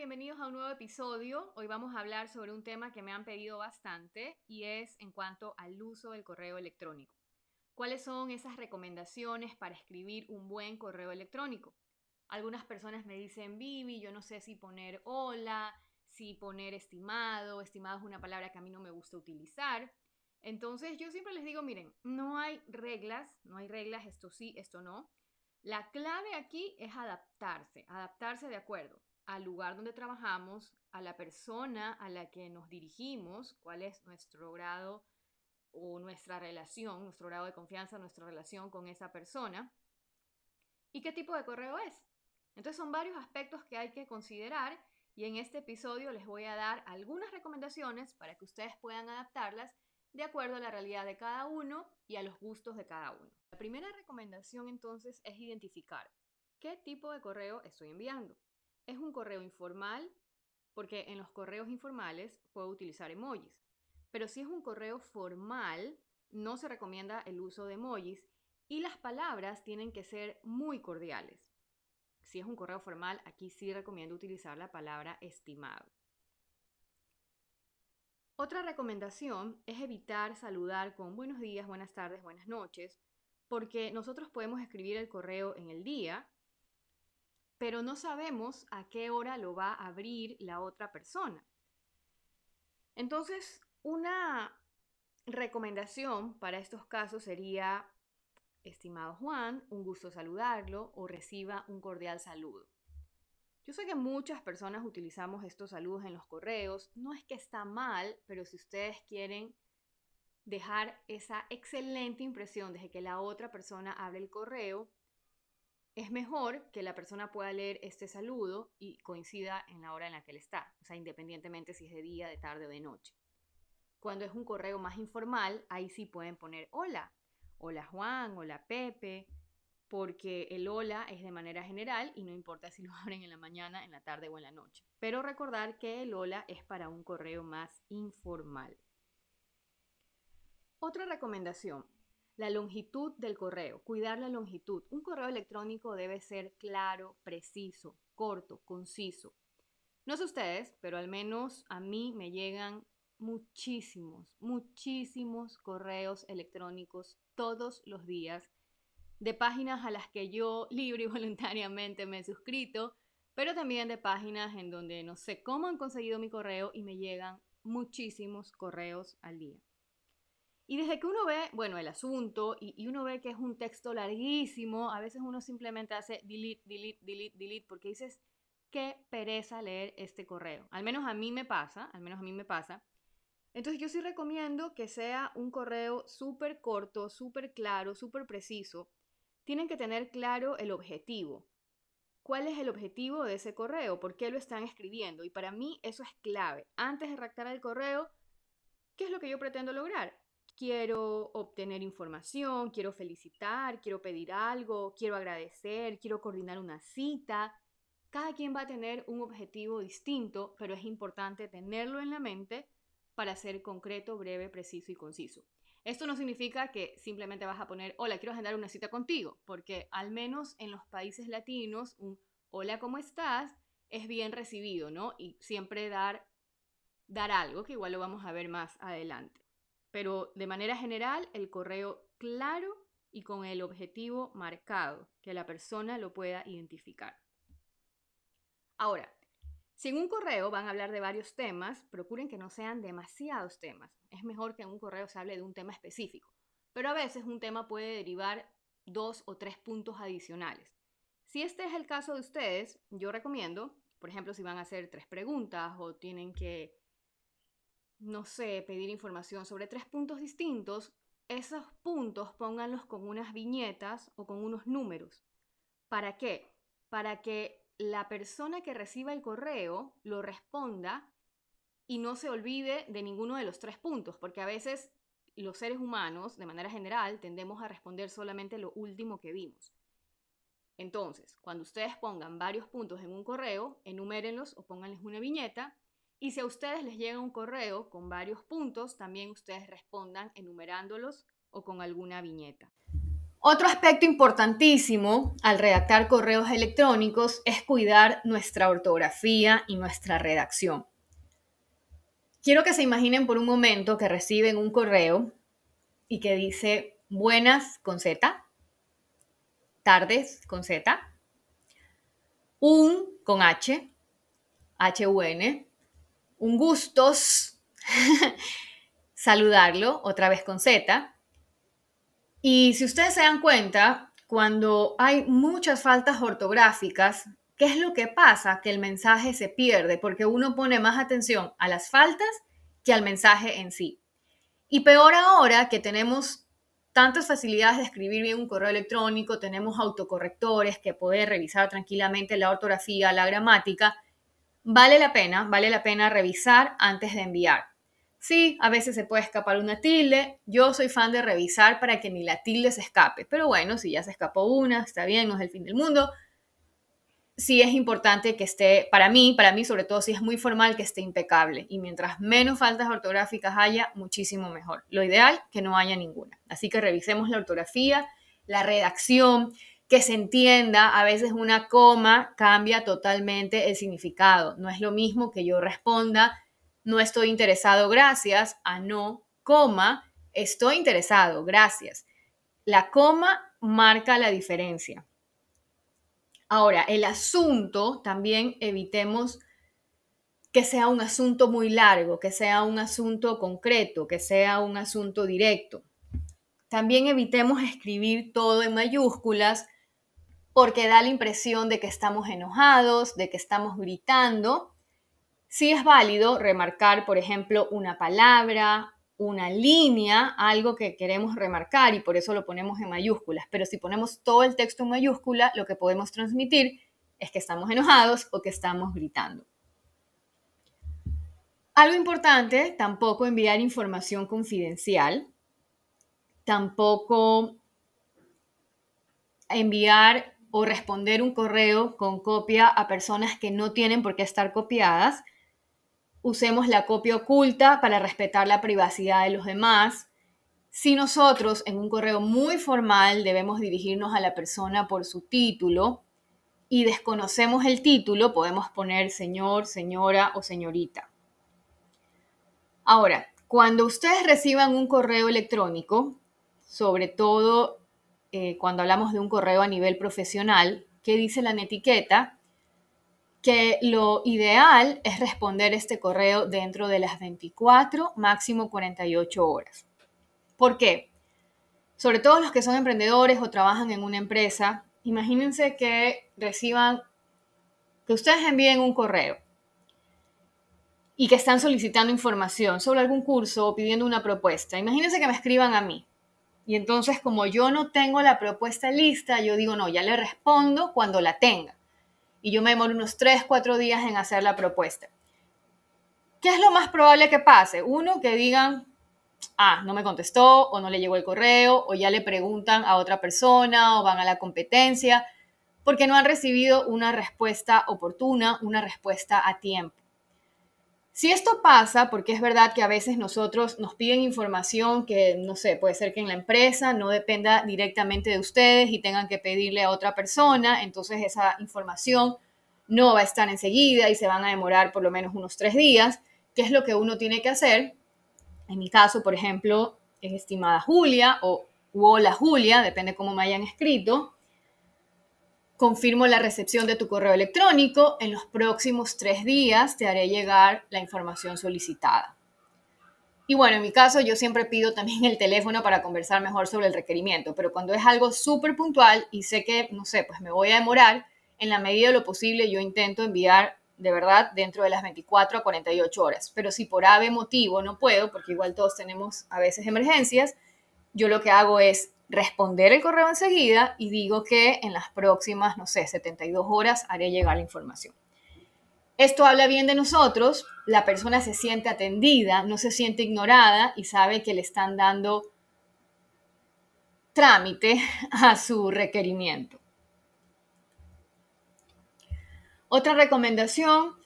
Bienvenidos a un nuevo episodio. Hoy vamos a hablar sobre un tema que me han pedido bastante y es en cuanto al uso del correo electrónico. ¿Cuáles son esas recomendaciones para escribir un buen correo electrónico? Algunas personas me dicen, Vivi, yo no sé si poner hola, si poner estimado. Estimado es una palabra que a mí no me gusta utilizar. Entonces yo siempre les digo, miren, no hay reglas, no hay reglas, esto sí, esto no. La clave aquí es adaptarse, adaptarse de acuerdo al lugar donde trabajamos, a la persona a la que nos dirigimos, cuál es nuestro grado o nuestra relación, nuestro grado de confianza, nuestra relación con esa persona y qué tipo de correo es. Entonces son varios aspectos que hay que considerar y en este episodio les voy a dar algunas recomendaciones para que ustedes puedan adaptarlas de acuerdo a la realidad de cada uno y a los gustos de cada uno. La primera recomendación entonces es identificar qué tipo de correo estoy enviando. Es un correo informal porque en los correos informales puedo utilizar emojis. Pero si es un correo formal, no se recomienda el uso de emojis y las palabras tienen que ser muy cordiales. Si es un correo formal, aquí sí recomiendo utilizar la palabra estimado. Otra recomendación es evitar saludar con buenos días, buenas tardes, buenas noches, porque nosotros podemos escribir el correo en el día pero no sabemos a qué hora lo va a abrir la otra persona. Entonces, una recomendación para estos casos sería, estimado Juan, un gusto saludarlo o reciba un cordial saludo. Yo sé que muchas personas utilizamos estos saludos en los correos. No es que está mal, pero si ustedes quieren dejar esa excelente impresión de que la otra persona abre el correo, es mejor que la persona pueda leer este saludo y coincida en la hora en la que él está, o sea, independientemente si es de día, de tarde o de noche. Cuando es un correo más informal, ahí sí pueden poner hola, hola Juan, hola Pepe, porque el hola es de manera general y no importa si lo abren en la mañana, en la tarde o en la noche. Pero recordar que el hola es para un correo más informal. Otra recomendación, la longitud del correo, cuidar la longitud. Un correo electrónico debe ser claro, preciso, corto, conciso. No sé ustedes, pero al menos a mí me llegan muchísimos, muchísimos correos electrónicos todos los días de páginas a las que yo libre y voluntariamente me he suscrito, pero también de páginas en donde no sé cómo han conseguido mi correo y me llegan muchísimos correos al día. Y desde que uno ve, bueno, el asunto y, uno ve que es un texto larguísimo, a veces uno simplemente hace delete, delete, delete, delete, porque dices, qué pereza leer este correo. Al menos a mí me pasa, al menos a mí me pasa. Entonces yo sí recomiendo que sea un correo súper corto, súper claro, súper preciso. Tienen que tener claro el objetivo. ¿Cuál es el objetivo de ese correo? ¿Por qué lo están escribiendo? Y para mí eso es clave. Antes de redactar el correo, ¿qué es lo que yo pretendo lograr? Quiero obtener información, quiero felicitar, quiero pedir algo, quiero agradecer, quiero coordinar una cita. Cada quien va a tener un objetivo distinto, pero es importante tenerlo en la mente para ser concreto, breve, preciso y conciso. Esto no significa que simplemente vas a poner, hola, quiero agendar una cita contigo, porque al menos en los países latinos, un hola, ¿cómo estás? es bien recibido, ¿no? Y siempre dar, dar algo, que igual lo vamos a ver más adelante pero de manera general el correo claro y con el objetivo marcado, que la persona lo pueda identificar. Ahora, si en un correo van a hablar de varios temas, procuren que no sean demasiados temas. Es mejor que en un correo se hable de un tema específico, pero a veces un tema puede derivar dos o tres puntos adicionales. Si este es el caso de ustedes, yo recomiendo, por ejemplo, si van a hacer tres preguntas o tienen que no sé, pedir información sobre tres puntos distintos, esos puntos pónganlos con unas viñetas o con unos números. ¿Para qué? Para que la persona que reciba el correo lo responda y no se olvide de ninguno de los tres puntos, porque a veces los seres humanos, de manera general, tendemos a responder solamente lo último que vimos. Entonces, cuando ustedes pongan varios puntos en un correo, enumérenlos o pónganles una viñeta. Y si a ustedes les llega un correo con varios puntos, también ustedes respondan enumerándolos o con alguna viñeta. Otro aspecto importantísimo al redactar correos electrónicos es cuidar nuestra ortografía y nuestra redacción. Quiero que se imaginen por un momento que reciben un correo y que dice buenas con Z, tardes con Z, un con H, H-U-N, un gustos, saludarlo otra vez con Z, y si ustedes se dan cuenta, cuando hay muchas faltas ortográficas, ¿qué es lo que pasa? Que el mensaje se pierde porque uno pone más atención a las faltas que al mensaje en sí. Y peor ahora que tenemos tantas facilidades de escribir bien un correo electrónico, tenemos autocorrectores que poder revisar tranquilamente la ortografía, la gramática, vale la pena, vale la pena revisar antes de enviar. Sí, a veces se puede escapar una tilde. Yo soy fan de revisar para que ni la tilde se escape. Pero bueno, si ya se escapó una, está bien, no es el fin del mundo. Sí es importante que esté, para mí, para mí sobre todo si es muy formal, que esté impecable. Y mientras menos faltas ortográficas haya, muchísimo mejor. Lo ideal, que no haya ninguna. Así que revisemos la ortografía, la redacción, que se entienda. A veces una coma cambia totalmente el significado. No es lo mismo que yo responda no estoy interesado, gracias, a no, coma, estoy interesado, gracias. La coma marca la diferencia. Ahora, el asunto, también evitemos que sea un asunto muy largo, que sea un asunto concreto, que sea un asunto directo. También evitemos escribir todo en mayúsculas porque da la impresión de que estamos enojados, de que estamos gritando Sí es válido remarcar, por ejemplo, una palabra, una línea, algo que queremos remarcar y por eso lo ponemos en mayúsculas. Pero si ponemos todo el texto en mayúscula, lo que podemos transmitir es que estamos enojados o que estamos gritando. Algo importante, tampoco enviar información confidencial, tampoco enviar o responder un correo con copia a personas que no tienen por qué estar copiadas usemos la copia oculta para respetar la privacidad de los demás. Si nosotros en un correo muy formal debemos dirigirnos a la persona por su título y desconocemos el título, podemos poner señor, señora o señorita. Ahora, cuando ustedes reciban un correo electrónico, sobre todo eh, cuando hablamos de un correo a nivel profesional, ¿qué dice la etiqueta? que lo ideal es responder este correo dentro de las 24, máximo 48 horas. ¿Por qué? Sobre todo los que son emprendedores o trabajan en una empresa, imagínense que reciban, que ustedes envíen un correo y que están solicitando información sobre algún curso o pidiendo una propuesta. Imagínense que me escriban a mí. Y entonces, como yo no tengo la propuesta lista, yo digo, no, ya le respondo cuando la tenga y yo me demoro unos 3, 4 días en hacer la propuesta. ¿Qué es lo más probable que pase? Uno, que digan, ah, no me contestó o no le llegó el correo o ya le preguntan a otra persona o van a la competencia porque no han recibido una respuesta oportuna, una respuesta a tiempo. Si esto pasa, porque es verdad que a veces nosotros nos piden información que, no sé, puede ser que en la empresa no dependa directamente de ustedes y tengan que pedirle a otra persona, entonces esa información no va a estar enseguida y se van a demorar por lo menos unos tres días. ¿Qué es lo que uno tiene que hacer? En mi caso, por ejemplo, es estimada Julia o hola Julia, depende cómo me hayan escrito confirmo la recepción de tu correo electrónico. En los próximos tres días te haré llegar la información solicitada. Y bueno, en mi caso yo siempre pido también el teléfono para conversar mejor sobre el requerimiento, pero cuando es algo súper puntual y sé que, no sé, pues me voy a demorar, en la medida de lo posible yo intento enviar de verdad dentro de las 24 a 48 horas. Pero si por ave motivo no puedo, porque igual todos tenemos a veces emergencias, yo lo que hago es responder el correo enseguida y digo que en las próximas, no sé, 72 horas haré llegar la información. Esto habla bien de nosotros, la persona se siente atendida, no se siente ignorada y sabe que le están dando trámite a su requerimiento. Otra recomendación,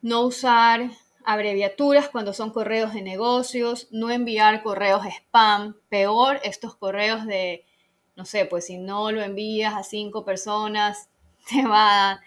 no usar abreviaturas cuando son correos de negocios, no enviar correos spam, peor estos correos de, no sé, pues si no lo envías a cinco personas, te va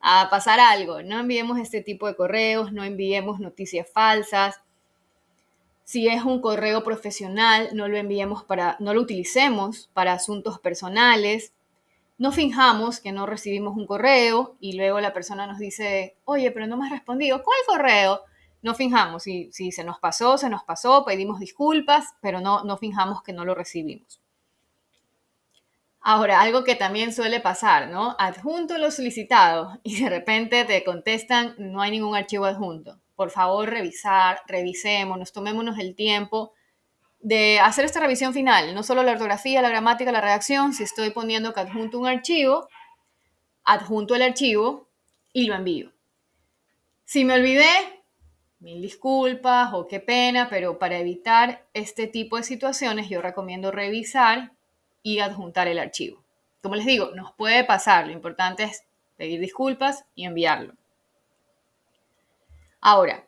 a pasar algo. No enviemos este tipo de correos, no enviemos noticias falsas. Si es un correo profesional, no lo enviemos para, no lo utilicemos para asuntos personales. No finjamos que no recibimos un correo y luego la persona nos dice, oye, pero no me has respondido. ¿Cuál correo? No finjamos. Si, si se nos pasó, se nos pasó, pedimos disculpas, pero no, no finjamos que no lo recibimos. Ahora, algo que también suele pasar, ¿no? Adjunto lo solicitado y de repente te contestan, no hay ningún archivo adjunto. Por favor, revisar, revisemos, nos tomémonos el tiempo de hacer esta revisión final, no solo la ortografía, la gramática, la redacción, si estoy poniendo que adjunto un archivo, adjunto el archivo y lo envío. Si me olvidé, mil disculpas o qué pena, pero para evitar este tipo de situaciones yo recomiendo revisar y adjuntar el archivo. Como les digo, nos puede pasar, lo importante es pedir disculpas y enviarlo. Ahora,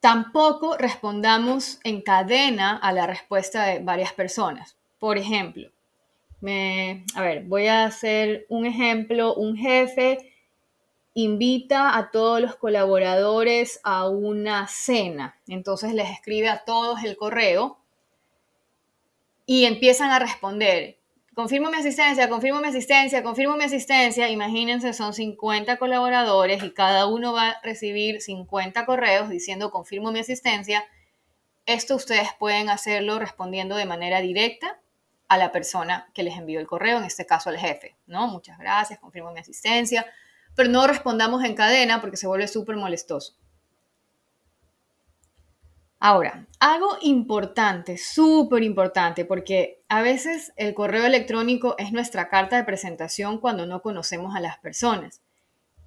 tampoco respondamos en cadena a la respuesta de varias personas. Por ejemplo, me, a ver, voy a hacer un ejemplo, un jefe invita a todos los colaboradores a una cena. Entonces les escribe a todos el correo y empiezan a responder confirmo mi asistencia, confirmo mi asistencia, confirmo mi asistencia. Imagínense, son 50 colaboradores y cada uno va a recibir 50 correos diciendo confirmo mi asistencia. Esto ustedes pueden hacerlo respondiendo de manera directa a la persona que les envió el correo, en este caso al jefe, ¿no? Muchas gracias, confirmo mi asistencia, pero no respondamos en cadena porque se vuelve súper molestoso. Ahora, algo importante, súper importante, porque a veces el correo electrónico es nuestra carta de presentación cuando no conocemos a las personas.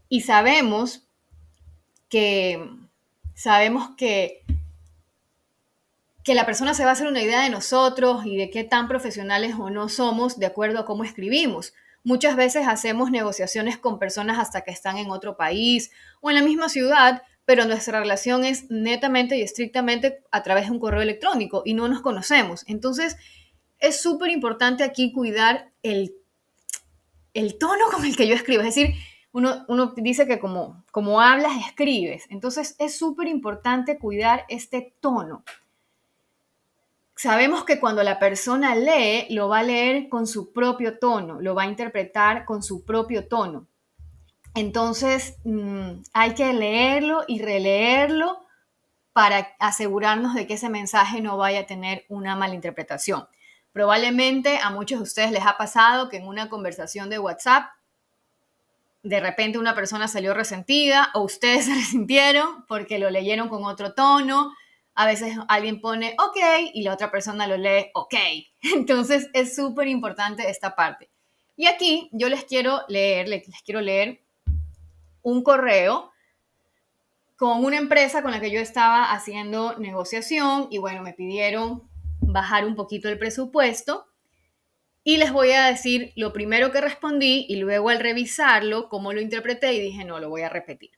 Y sabemos que, sabemos que, que la persona se va a hacer una idea de nosotros y de qué tan profesionales o no somos de acuerdo a cómo escribimos. Muchas veces hacemos negociaciones con personas hasta que están en otro país o en la misma ciudad pero nuestra relación es netamente y estrictamente a través de un correo electrónico y no nos conocemos. Entonces, es súper importante aquí cuidar el, el tono con el que yo escribo. Es decir, uno, uno dice que como, como hablas, escribes. Entonces, es súper importante cuidar este tono. Sabemos que cuando la persona lee, lo va a leer con su propio tono, lo va a interpretar con su propio tono. Entonces, mm, hay que leerlo y releerlo para asegurarnos de que ese mensaje no vaya a tener una mala interpretación. Probablemente a muchos de ustedes les ha pasado que en una conversación de WhatsApp, de repente una persona salió resentida o ustedes se resintieron porque lo leyeron con otro tono. A veces alguien pone ok y la otra persona lo lee ok. Entonces es súper importante esta parte. Y aquí yo les quiero leer, les quiero leer un correo con una empresa con la que yo estaba haciendo negociación y bueno, me pidieron bajar un poquito el presupuesto y les voy a decir lo primero que respondí y luego al revisarlo, cómo lo interpreté y dije, no, lo voy a repetir.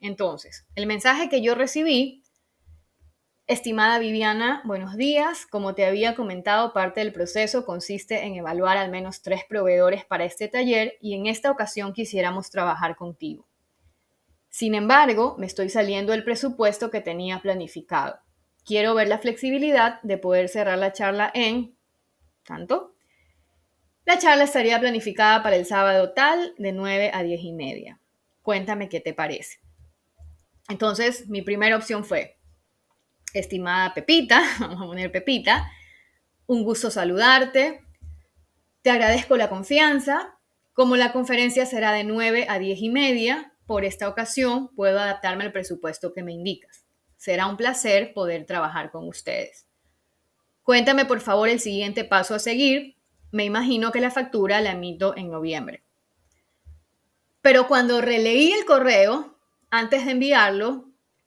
Entonces, el mensaje que yo recibí, estimada Viviana, buenos días. Como te había comentado, parte del proceso consiste en evaluar al menos tres proveedores para este taller y en esta ocasión quisiéramos trabajar contigo. Sin embargo, me estoy saliendo del presupuesto que tenía planificado. Quiero ver la flexibilidad de poder cerrar la charla en tanto. La charla estaría planificada para el sábado tal de 9 a 10 y media. Cuéntame qué te parece. Entonces, mi primera opción fue, estimada Pepita, vamos a poner Pepita, un gusto saludarte, te agradezco la confianza, como la conferencia será de 9 a 10 y media, por esta ocasión puedo adaptarme al presupuesto que me indicas. Será un placer poder trabajar con ustedes. Cuéntame por favor el siguiente paso a seguir me imagino que la factura la emito en noviembre. Pero cuando releí el correo, antes de enviarlo,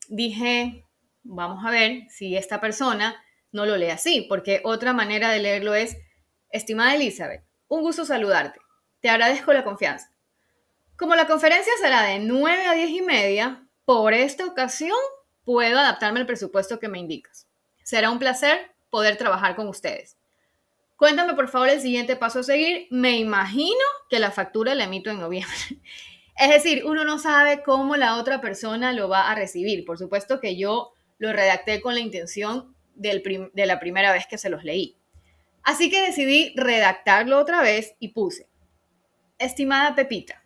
dije, vamos a ver si esta persona no lo lee así, porque otra manera de leerlo es, estimada Elizabeth, un gusto saludarte, te agradezco la confianza. Como la conferencia será de 9 a 10 y media, por esta ocasión puedo adaptarme al presupuesto que me indicas. Será un placer poder trabajar con ustedes. Cuéntame por favor el siguiente paso a seguir. Me imagino que la factura la emito en noviembre. Es decir, uno no sabe cómo la otra persona lo va a recibir. Por supuesto que yo lo redacté con la intención de la primera vez que se los leí. Así que decidí redactarlo otra vez y puse, estimada Pepita,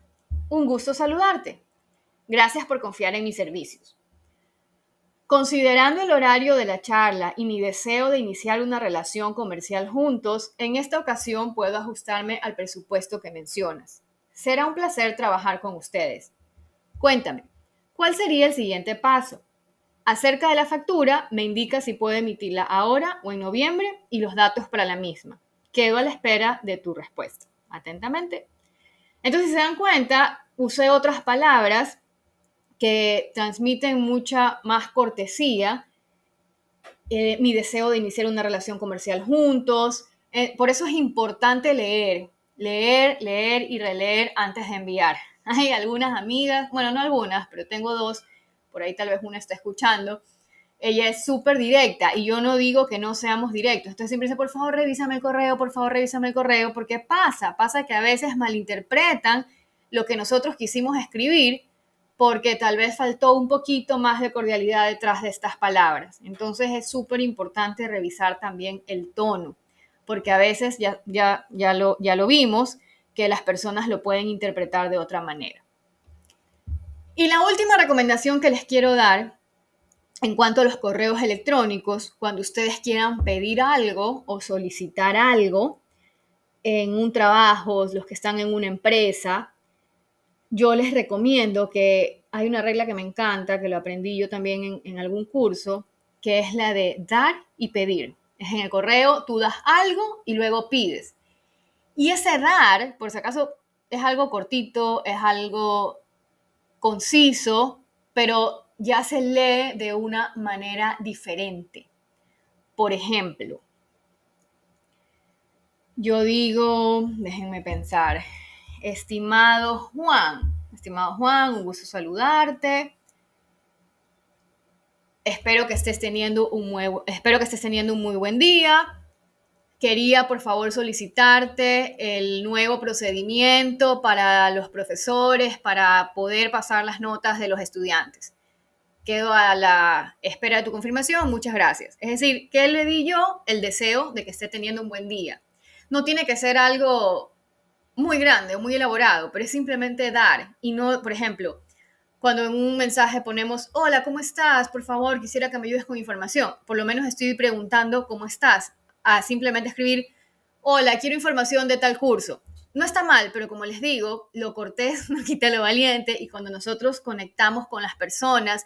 un gusto saludarte. Gracias por confiar en mis servicios. Considerando el horario de la charla y mi deseo de iniciar una relación comercial juntos, en esta ocasión puedo ajustarme al presupuesto que mencionas. Será un placer trabajar con ustedes. Cuéntame, ¿cuál sería el siguiente paso? Acerca de la factura, me indica si puedo emitirla ahora o en noviembre y los datos para la misma. Quedo a la espera de tu respuesta. Atentamente. Entonces, si se dan cuenta, usé otras palabras que transmiten mucha más cortesía, eh, mi deseo de iniciar una relación comercial juntos. Eh, por eso es importante leer, leer, leer y releer antes de enviar. Hay algunas amigas, bueno, no algunas, pero tengo dos, por ahí tal vez una está escuchando. Ella es súper directa y yo no digo que no seamos directos. Entonces siempre dice, por favor, revísame el correo, por favor, revísame el correo, porque pasa, pasa que a veces malinterpretan lo que nosotros quisimos escribir porque tal vez faltó un poquito más de cordialidad detrás de estas palabras. Entonces es súper importante revisar también el tono, porque a veces ya, ya, ya, lo, ya lo vimos, que las personas lo pueden interpretar de otra manera. Y la última recomendación que les quiero dar en cuanto a los correos electrónicos, cuando ustedes quieran pedir algo o solicitar algo en un trabajo, los que están en una empresa, yo les recomiendo que hay una regla que me encanta, que lo aprendí yo también en, algún curso, que es la de dar y pedir. Es en el correo, tú das algo y luego pides. Y ese dar, por si acaso, es algo cortito, es algo conciso, pero ya se lee de una manera diferente. Por ejemplo, yo digo, déjenme pensar, Estimado Juan, estimado Juan, un gusto saludarte. Espero que estés teniendo un muy, espero que estés teniendo un muy buen día. Quería, por favor, solicitarte el nuevo procedimiento para los profesores para poder pasar las notas de los estudiantes. Quedo a la espera de tu confirmación. Muchas gracias. Es decir, ¿qué le di yo? El deseo de que esté teniendo un buen día. No tiene que ser algo muy grande o muy elaborado, pero es simplemente dar y no, por ejemplo, cuando en un mensaje ponemos, hola, ¿cómo estás? Por favor, quisiera que me ayudes con información. Por lo menos estoy preguntando cómo estás. Simplemente escribir, hola, quiero información de tal curso. No está mal, pero como les digo, lo cortés no quita lo valiente y cuando nosotros conectamos con las personas,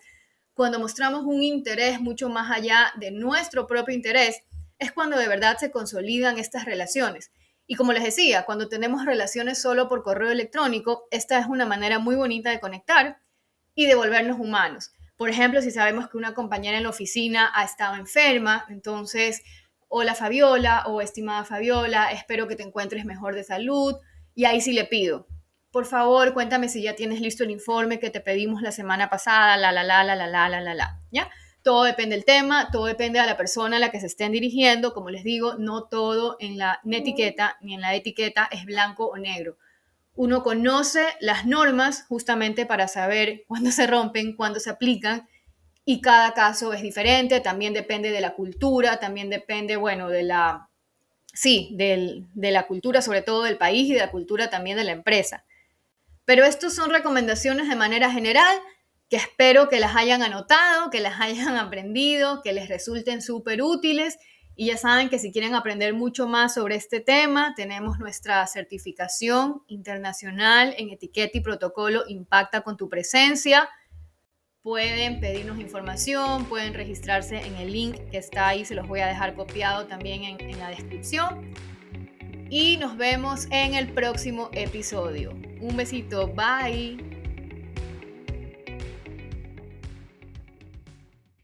cuando mostramos un interés mucho más allá de nuestro propio interés, es cuando de verdad se consolidan estas relaciones. Y como les decía, cuando tenemos relaciones solo por correo electrónico, esta es una manera muy bonita de conectar y de volvernos humanos. Por ejemplo, si sabemos que una compañera en la oficina ha estado enferma, entonces, hola Fabiola o estimada Fabiola, espero que te encuentres mejor de salud. Y ahí sí le pido, por favor, cuéntame si ya tienes listo el informe que te pedimos la semana pasada, la, la, la, la, la, la, la, la, la, ¿ya? Todo depende del tema, todo depende de la persona a la que se estén dirigiendo. Como les digo, no todo en la etiqueta ni en la etiqueta es blanco o negro. Uno conoce las normas justamente para saber cuándo se rompen, cuándo se aplican y cada caso es diferente. También depende de la cultura, también depende, bueno, de la, sí, de la cultura, sobre todo del país y de la cultura también de la empresa. Pero estos son recomendaciones de manera general que espero que las hayan anotado, que las hayan aprendido, que les resulten súper útiles. Y ya saben que si quieren aprender mucho más sobre este tema, tenemos nuestra certificación internacional en etiqueta y protocolo Impacta con tu presencia. Pueden pedirnos información, pueden registrarse en el link que está ahí, se los voy a dejar copiado también en, en la descripción. y nos vemos en el próximo episodio. Un besito, bye.